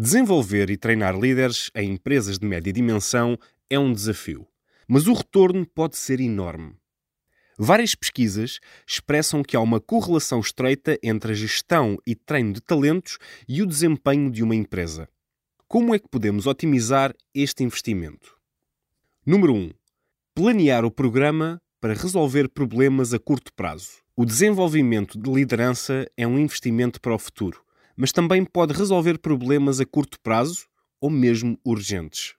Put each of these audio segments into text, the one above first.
Desenvolver e treinar líderes em empresas de média dimensão é um desafio, mas o retorno pode ser enorme. Várias pesquisas expressam que há uma correlação estreita entre a gestão e treino de talentos e o desempenho de uma empresa. Como é que podemos otimizar este investimento? Número 1. Planear o programa para resolver problemas a curto prazo. O desenvolvimento de liderança é um investimento para o futuro mas também pode resolver problemas a curto prazo ou mesmo urgentes.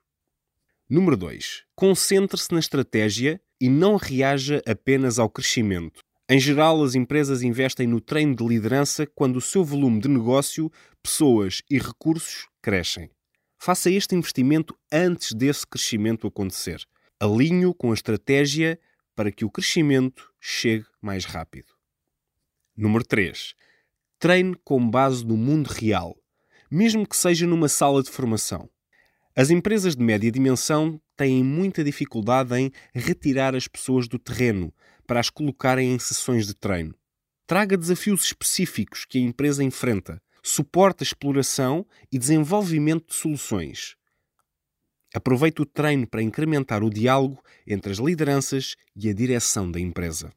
Número 2. Concentre-se na estratégia e não reaja apenas ao crescimento. Em geral, as empresas investem no treino de liderança quando o seu volume de negócio, pessoas e recursos crescem. Faça este investimento antes desse crescimento acontecer. Alinhe-o com a estratégia para que o crescimento chegue mais rápido. Número 3 treine com base no mundo real, mesmo que seja numa sala de formação. As empresas de média dimensão têm muita dificuldade em retirar as pessoas do terreno para as colocarem em sessões de treino. Traga desafios específicos que a empresa enfrenta, suporte a exploração e desenvolvimento de soluções. Aproveite o treino para incrementar o diálogo entre as lideranças e a direção da empresa.